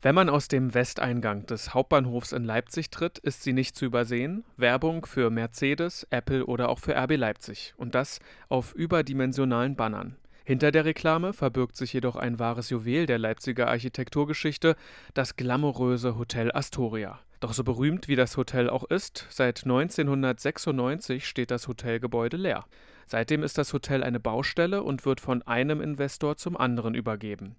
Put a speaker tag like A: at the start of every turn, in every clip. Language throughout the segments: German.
A: Wenn man aus dem Westeingang des Hauptbahnhofs in Leipzig tritt, ist sie nicht zu übersehen. Werbung für Mercedes, Apple oder auch für RB Leipzig. Und das auf überdimensionalen Bannern. Hinter der Reklame verbirgt sich jedoch ein wahres Juwel der Leipziger Architekturgeschichte, das glamouröse Hotel Astoria. Doch so berühmt wie das Hotel auch ist, seit 1996 steht das Hotelgebäude leer. Seitdem ist das Hotel eine Baustelle und wird von einem Investor zum anderen übergeben.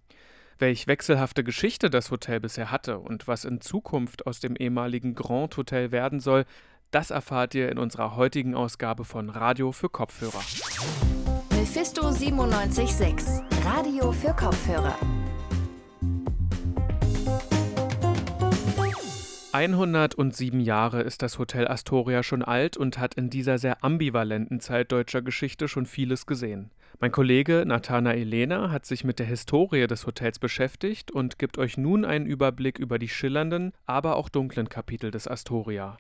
A: Welch wechselhafte Geschichte das Hotel bisher hatte und was in Zukunft aus dem ehemaligen Grand Hotel werden soll, das erfahrt ihr in unserer heutigen Ausgabe von Radio für Kopfhörer.
B: Mephisto 976, Radio für Kopfhörer.
A: 107 Jahre ist das Hotel Astoria schon alt und hat in dieser sehr ambivalenten Zeit deutscher Geschichte schon vieles gesehen. Mein Kollege Nathanael Lehner hat sich mit der Historie des Hotels beschäftigt und gibt euch nun einen Überblick über die schillernden, aber auch dunklen Kapitel des Astoria.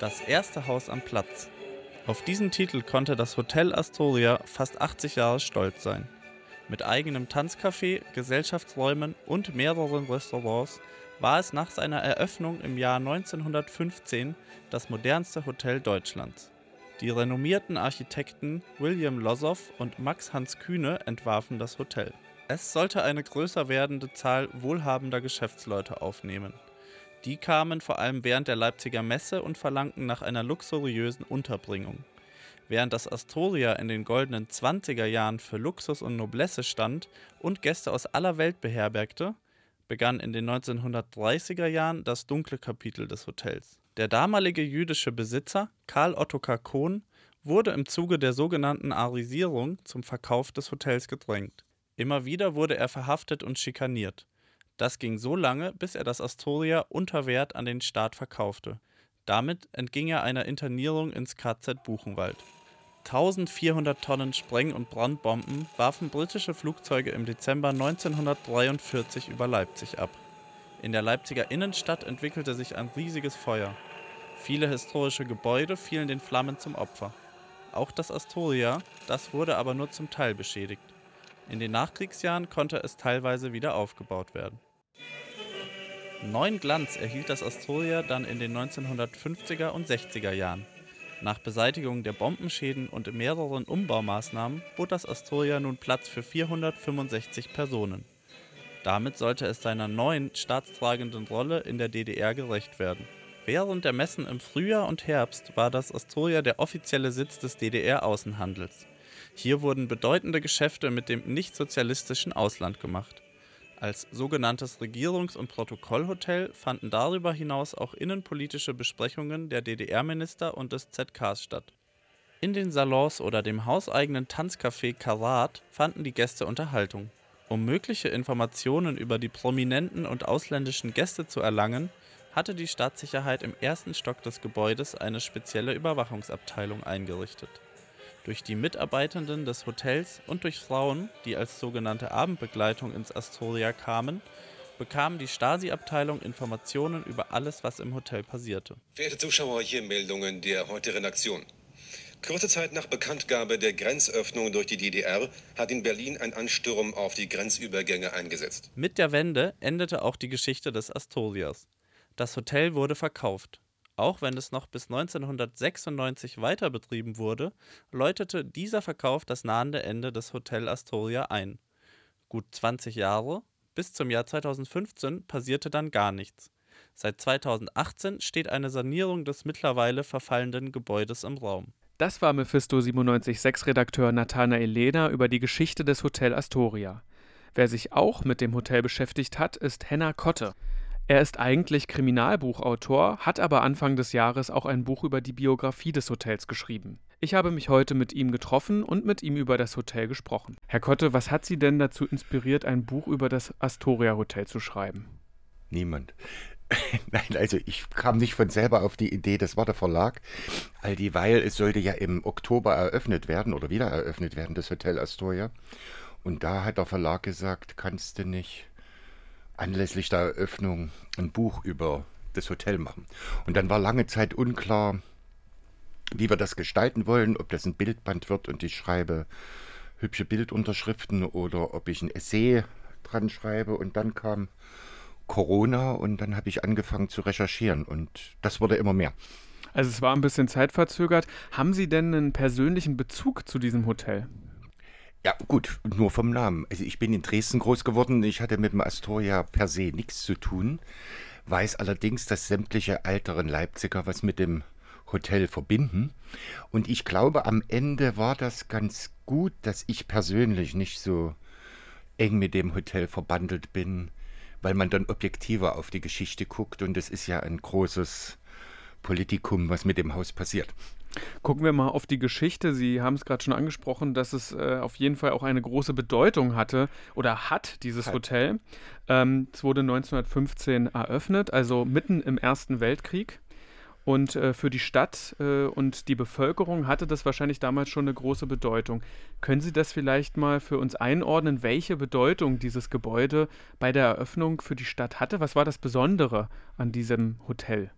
C: Das erste Haus am Platz. Auf diesen Titel konnte das Hotel Astoria fast 80 Jahre stolz sein. Mit eigenem Tanzcafé, Gesellschaftsräumen und mehreren Restaurants war es nach seiner Eröffnung im Jahr 1915 das modernste Hotel Deutschlands. Die renommierten Architekten William Lossow und Max Hans Kühne entwarfen das Hotel. Es sollte eine größer werdende Zahl wohlhabender Geschäftsleute aufnehmen. Die kamen vor allem während der Leipziger Messe und verlangten nach einer luxuriösen Unterbringung. Während das Astoria in den goldenen 20er Jahren für Luxus und Noblesse stand und Gäste aus aller Welt beherbergte, begann in den 1930er Jahren das dunkle Kapitel des Hotels. Der damalige jüdische Besitzer Karl Ottokar Kohn wurde im Zuge der sogenannten Arisierung zum Verkauf des Hotels gedrängt. Immer wieder wurde er verhaftet und schikaniert. Das ging so lange, bis er das Astoria unter Wert an den Staat verkaufte. Damit entging er einer Internierung ins KZ Buchenwald. 1400 Tonnen Spreng- und Brandbomben warfen britische Flugzeuge im Dezember 1943 über Leipzig ab. In der Leipziger Innenstadt entwickelte sich ein riesiges Feuer. Viele historische Gebäude fielen den Flammen zum Opfer. Auch das Astoria, das wurde aber nur zum Teil beschädigt. In den Nachkriegsjahren konnte es teilweise wieder aufgebaut werden. Neuen Glanz erhielt das Astoria dann in den 1950er und 60er Jahren. Nach Beseitigung der Bombenschäden und mehreren Umbaumaßnahmen bot das Astoria nun Platz für 465 Personen. Damit sollte es seiner neuen staatstragenden Rolle in der DDR gerecht werden. Während der Messen im Frühjahr und Herbst war das Astoria der offizielle Sitz des DDR-Außenhandels. Hier wurden bedeutende Geschäfte mit dem nichtsozialistischen Ausland gemacht. Als sogenanntes Regierungs- und Protokollhotel fanden darüber hinaus auch innenpolitische Besprechungen der DDR-Minister und des ZKs statt. In den Salons oder dem hauseigenen Tanzcafé Karat fanden die Gäste Unterhaltung. Um mögliche Informationen über die prominenten und ausländischen Gäste zu erlangen, hatte die Stadtsicherheit im ersten Stock des Gebäudes eine spezielle Überwachungsabteilung eingerichtet. Durch die Mitarbeitenden des Hotels und durch Frauen, die als sogenannte Abendbegleitung ins Astoria kamen, bekam die Stasi-Abteilung Informationen über alles, was im Hotel passierte.
D: Verehrte Zuschauer, hier Meldungen der heute Redaktion. Kurze Zeit nach Bekanntgabe der Grenzöffnung durch die DDR hat in Berlin ein Ansturm auf die Grenzübergänge eingesetzt.
C: Mit der Wende endete auch die Geschichte des Astorias. Das Hotel wurde verkauft. Auch wenn es noch bis 1996 weiter betrieben wurde, läutete dieser Verkauf das nahende Ende des Hotel Astoria ein. Gut 20 Jahre, bis zum Jahr 2015 passierte dann gar nichts. Seit 2018 steht eine Sanierung des mittlerweile verfallenden Gebäudes im Raum.
A: Das war Mephisto 976 Redakteur Nathanael Lehner über die Geschichte des Hotel Astoria. Wer sich auch mit dem Hotel beschäftigt hat, ist Henna Kotte. Er ist eigentlich Kriminalbuchautor, hat aber Anfang des Jahres auch ein Buch über die Biografie des Hotels geschrieben. Ich habe mich heute mit ihm getroffen und mit ihm über das Hotel gesprochen. Herr Kotte, was hat Sie denn dazu inspiriert, ein Buch über das Astoria Hotel zu schreiben?
E: Niemand. Nein, also ich kam nicht von selber auf die Idee, das war der Verlag, all dieweil es sollte ja im Oktober eröffnet werden oder wieder eröffnet werden, das Hotel Astoria. Und da hat der Verlag gesagt, kannst du nicht anlässlich der Eröffnung ein Buch über das Hotel machen. Und dann war lange Zeit unklar, wie wir das gestalten wollen, ob das ein Bildband wird und ich schreibe hübsche Bildunterschriften oder ob ich ein Essay dran schreibe. Und dann kam Corona und dann habe ich angefangen zu recherchieren und das wurde immer mehr.
A: Also es war ein bisschen zeitverzögert. Haben Sie denn einen persönlichen Bezug zu diesem Hotel?
E: Ja, gut, nur vom Namen. Also ich bin in Dresden groß geworden. Ich hatte mit dem Astoria per se nichts zu tun. Weiß allerdings, dass sämtliche älteren Leipziger was mit dem Hotel verbinden. Und ich glaube, am Ende war das ganz gut, dass ich persönlich nicht so eng mit dem Hotel verbandelt bin, weil man dann objektiver auf die Geschichte guckt und es ist ja ein großes Politikum, was mit dem Haus passiert.
A: Gucken wir mal auf die Geschichte. Sie haben es gerade schon angesprochen, dass es äh, auf jeden Fall auch eine große Bedeutung hatte oder hat, dieses. Hotel. Ähm, es wurde 1915 eröffnet, also mitten im Ersten Weltkrieg. Und äh, für die Stadt äh, und die Bevölkerung hatte das wahrscheinlich damals schon eine große Bedeutung. Können Sie das vielleicht mal für uns einordnen, welche Bedeutung dieses Gebäude bei der Eröffnung für die Stadt hatte? Was war das Besondere an diesem Hotel?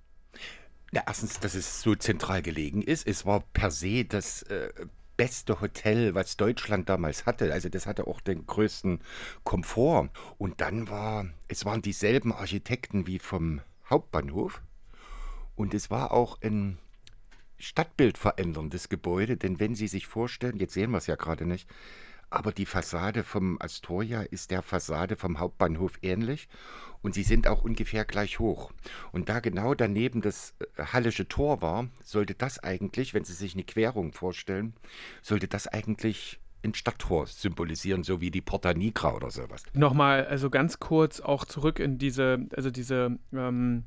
E: Ja, erstens, dass es so zentral gelegen ist. Es war per se das äh, beste Hotel, was Deutschland damals hatte. Also das hatte auch den größten Komfort. Und dann war, es waren dieselben Architekten wie vom Hauptbahnhof. Und es war auch ein Stadtbild veränderndes Gebäude, denn wenn Sie sich vorstellen, jetzt sehen wir es ja gerade nicht, aber die Fassade vom Astoria ist der Fassade vom Hauptbahnhof ähnlich und sie sind auch ungefähr gleich hoch. Und da genau daneben das äh, Hallische Tor war, sollte das eigentlich, wenn Sie sich eine Querung vorstellen, sollte das eigentlich ein Stadttor symbolisieren, so wie die Porta Nigra oder sowas.
A: Nochmal, also ganz kurz auch zurück in diese, also diese ähm,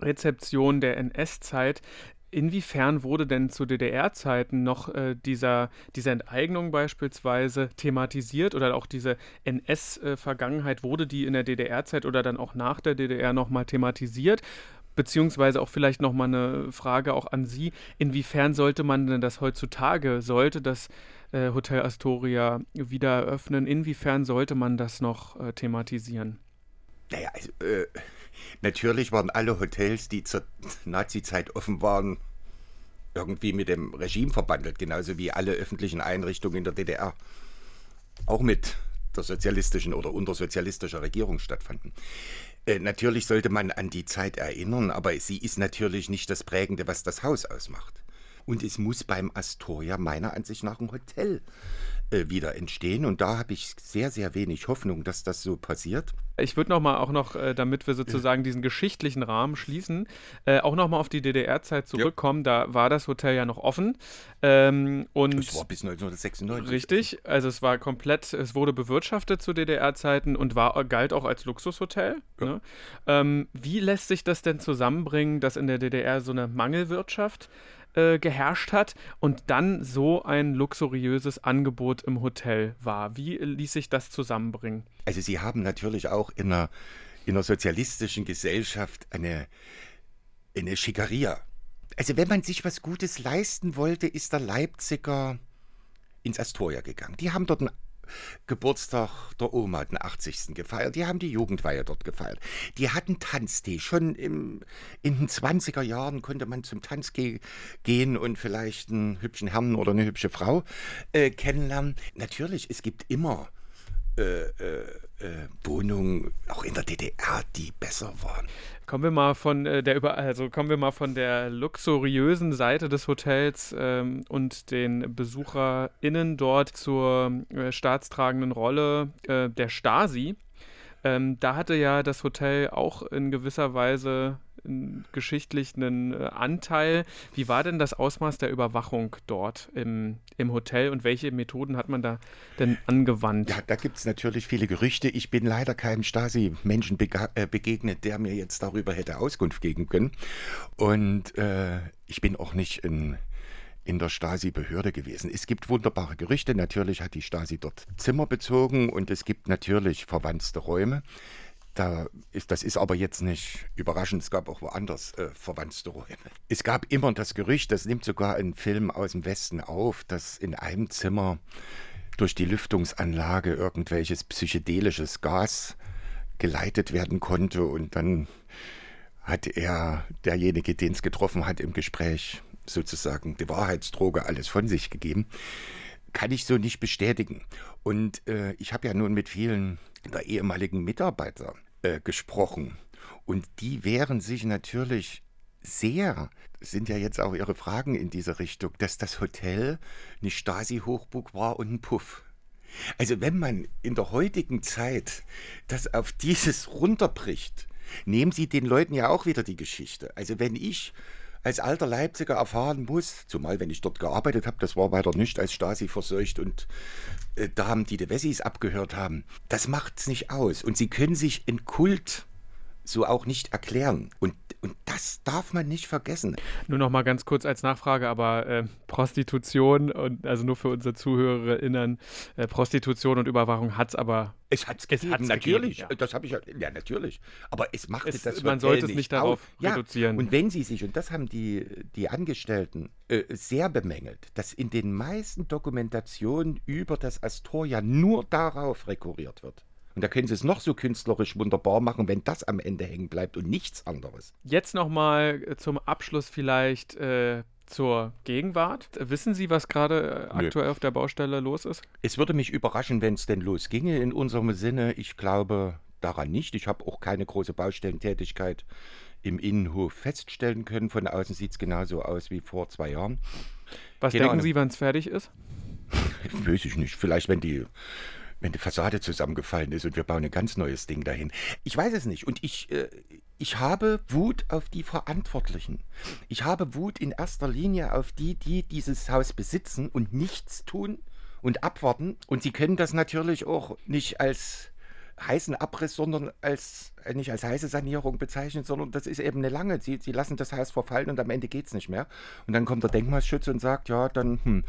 A: Rezeption der NS-Zeit. Inwiefern wurde denn zu DDR-Zeiten noch äh, dieser, diese Enteignung beispielsweise thematisiert oder auch diese NS-Vergangenheit, wurde die in der DDR-Zeit oder dann auch nach der DDR nochmal thematisiert? Beziehungsweise auch vielleicht nochmal eine Frage auch an Sie, inwiefern sollte man denn das heutzutage, sollte das äh, Hotel Astoria wieder eröffnen, inwiefern sollte man das noch äh, thematisieren?
E: Naja, also, äh, Natürlich waren alle Hotels, die zur Nazizeit offen waren, irgendwie mit dem Regime verbandelt, genauso wie alle öffentlichen Einrichtungen in der DDR auch mit der sozialistischen oder untersozialistischer Regierung stattfanden. Äh, natürlich sollte man an die Zeit erinnern, aber sie ist natürlich nicht das Prägende, was das Haus ausmacht. Und es muss beim Astoria meiner Ansicht nach ein Hotel wieder entstehen. Und da habe ich sehr, sehr wenig Hoffnung, dass das so passiert.
A: Ich würde noch mal auch noch, äh, damit wir sozusagen diesen geschichtlichen Rahmen schließen, äh, auch noch mal auf die DDR-Zeit zurückkommen. Ja. Da war das Hotel ja noch offen. Ähm, und
E: das war bis 1996.
A: Richtig, also es war komplett, es wurde bewirtschaftet zu DDR-Zeiten und war, galt auch als Luxushotel. Ja. Ne? Ähm, wie lässt sich das denn zusammenbringen, dass in der DDR so eine Mangelwirtschaft äh, geherrscht hat und dann so ein luxuriöses Angebot im Hotel war. Wie ließ sich das zusammenbringen?
E: Also Sie haben natürlich auch in einer, in einer sozialistischen Gesellschaft eine, eine Schickeria. Also wenn man sich was Gutes leisten wollte, ist der Leipziger ins Astoria gegangen. Die haben dort ein Geburtstag der Oma, den 80. gefeiert. Die haben die Jugendweihe dort gefeiert. Die hatten Tanztee. Schon im, in den 20er Jahren konnte man zum Tanz ge gehen und vielleicht einen hübschen Herrn oder eine hübsche Frau äh, kennenlernen. Natürlich, es gibt immer äh, äh, äh Wohnungen, der DDR, die besser waren.
A: Kommen wir mal von äh, der also kommen wir mal von der luxuriösen Seite des Hotels ähm, und den BesucherInnen dort zur äh, staatstragenden Rolle äh, der Stasi. Ähm, da hatte ja das Hotel auch in gewisser Weise geschichtlichen äh, Anteil. Wie war denn das Ausmaß der Überwachung dort im, im Hotel und welche Methoden hat man da denn angewandt?
E: Ja, da gibt es natürlich viele Gerüchte. Ich bin leider keinem Stasi-Menschen äh, begegnet, der mir jetzt darüber hätte Auskunft geben können. Und äh, ich bin auch nicht in in der Stasi-Behörde gewesen. Es gibt wunderbare Gerüchte. Natürlich hat die Stasi dort Zimmer bezogen und es gibt natürlich verwandte Räume. Da ist, das ist aber jetzt nicht überraschend. Es gab auch woanders äh, verwandte Räume. Es gab immer das Gerücht, das nimmt sogar ein Film aus dem Westen auf, dass in einem Zimmer durch die Lüftungsanlage irgendwelches psychedelisches Gas geleitet werden konnte und dann hat er, derjenige, den es getroffen hat, im Gespräch sozusagen die Wahrheitsdroge alles von sich gegeben. Kann ich so nicht bestätigen. Und äh, ich habe ja nun mit vielen der ehemaligen Mitarbeiter äh, gesprochen. Und die wehren sich natürlich sehr, sind ja jetzt auch Ihre Fragen in diese Richtung, dass das Hotel eine Stasi-Hochburg war und ein Puff. Also wenn man in der heutigen Zeit das auf dieses runterbricht, nehmen Sie den Leuten ja auch wieder die Geschichte. Also wenn ich als alter Leipziger erfahren muss, zumal wenn ich dort gearbeitet habe, das war weiter nicht als Stasi verseucht und äh, Damen, die die Wessis abgehört haben, das macht's nicht aus. Und sie können sich in Kult so auch nicht erklären. Und, und das darf man nicht vergessen.
A: Nur noch mal ganz kurz als Nachfrage, aber äh, Prostitution und also nur für unsere ZuhörerInnen, äh, Prostitution und Überwachung hat es aber.
E: Es hat es gegeben, natürlich. Gegeben, ja. Das habe ich ja, ja, natürlich. Aber es macht es, das
A: Man sollte es nicht darauf auf. reduzieren.
E: Ja, und wenn Sie sich, und das haben die, die Angestellten äh, sehr bemängelt, dass in den meisten Dokumentationen über das Astoria nur darauf rekurriert wird. Und da können sie es noch so künstlerisch wunderbar machen, wenn das am Ende hängen bleibt und nichts anderes.
A: Jetzt nochmal äh, zum Abschluss vielleicht äh, zur Gegenwart. Wissen Sie, was gerade äh, aktuell auf der Baustelle los ist?
E: Es würde mich überraschen, wenn es denn losginge in unserem Sinne. Ich glaube daran nicht. Ich habe auch keine große Baustellentätigkeit im Innenhof feststellen können. Von außen sieht es genauso aus wie vor zwei Jahren.
A: Was Keine denken. Sie, wann es fertig ist?
E: Weiß ich nicht. Vielleicht, wenn die wenn die Fassade zusammengefallen ist und wir bauen ein ganz neues Ding dahin. Ich weiß es nicht. Und ich, äh, ich habe Wut auf die Verantwortlichen. Ich habe Wut in erster Linie auf die, die dieses Haus besitzen und nichts tun und abwarten. Und sie können das natürlich auch nicht als heißen Abriss, sondern als äh, nicht als heiße Sanierung bezeichnen, sondern das ist eben eine lange. Sie, sie lassen das Haus verfallen und am Ende geht es nicht mehr. Und dann kommt der Denkmalschutz und sagt, ja, dann hm,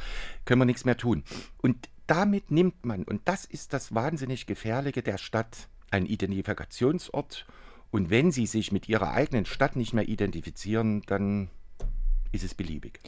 E: können wir nichts mehr tun. Und damit nimmt man, und das ist das wahnsinnig Gefährliche der Stadt, einen Identifikationsort. Und wenn sie sich mit ihrer eigenen Stadt nicht mehr identifizieren, dann ist es beliebig.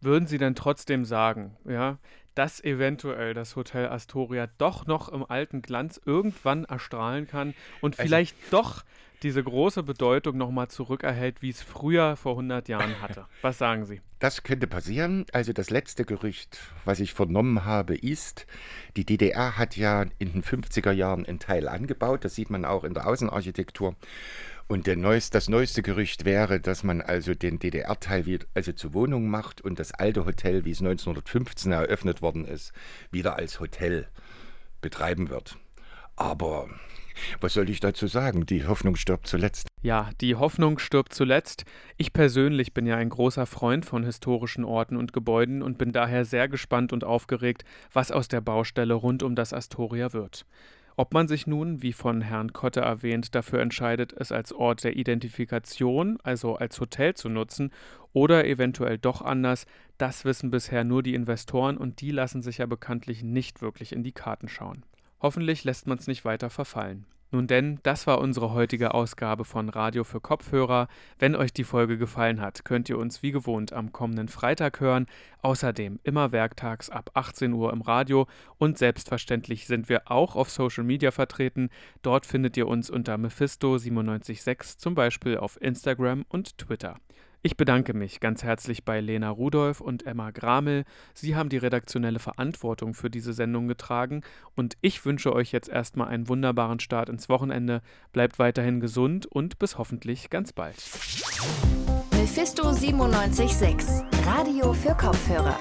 A: Würden Sie denn trotzdem sagen, ja, dass eventuell das Hotel Astoria doch noch im alten Glanz irgendwann erstrahlen kann und also vielleicht also, doch diese große Bedeutung nochmal zurückerhält, wie es früher vor 100 Jahren hatte. Was sagen Sie?
E: Das könnte passieren. Also das letzte Gerücht, was ich vernommen habe, ist, die DDR hat ja in den 50er Jahren einen Teil angebaut. Das sieht man auch in der Außenarchitektur. Und neueste, das neueste Gerücht wäre, dass man also den DDR-Teil also zur Wohnung macht und das alte Hotel, wie es 1915 eröffnet worden ist, wieder als Hotel betreiben wird. Aber was soll ich dazu sagen? Die Hoffnung stirbt zuletzt.
A: Ja, die Hoffnung stirbt zuletzt. Ich persönlich bin ja ein großer Freund von historischen Orten und Gebäuden und bin daher sehr gespannt und aufgeregt, was aus der Baustelle rund um das Astoria wird. Ob man sich nun, wie von Herrn Kotte erwähnt, dafür entscheidet, es als Ort der Identifikation, also als Hotel zu nutzen, oder eventuell doch anders, das wissen bisher nur die Investoren und die lassen sich ja bekanntlich nicht wirklich in die Karten schauen. Hoffentlich lässt man es nicht weiter verfallen. Nun denn, das war unsere heutige Ausgabe von Radio für Kopfhörer. Wenn euch die Folge gefallen hat, könnt ihr uns wie gewohnt am kommenden Freitag hören. Außerdem immer werktags ab 18 Uhr im Radio und selbstverständlich sind wir auch auf Social Media vertreten. Dort findet ihr uns unter Mephisto976 zum Beispiel auf Instagram und Twitter. Ich bedanke mich ganz herzlich bei Lena Rudolph und Emma Gramel. Sie haben die redaktionelle Verantwortung für diese Sendung getragen und ich wünsche euch jetzt erstmal einen wunderbaren Start ins Wochenende. Bleibt weiterhin gesund und bis hoffentlich ganz bald.
B: Mephisto 976, Radio für Kopfhörer.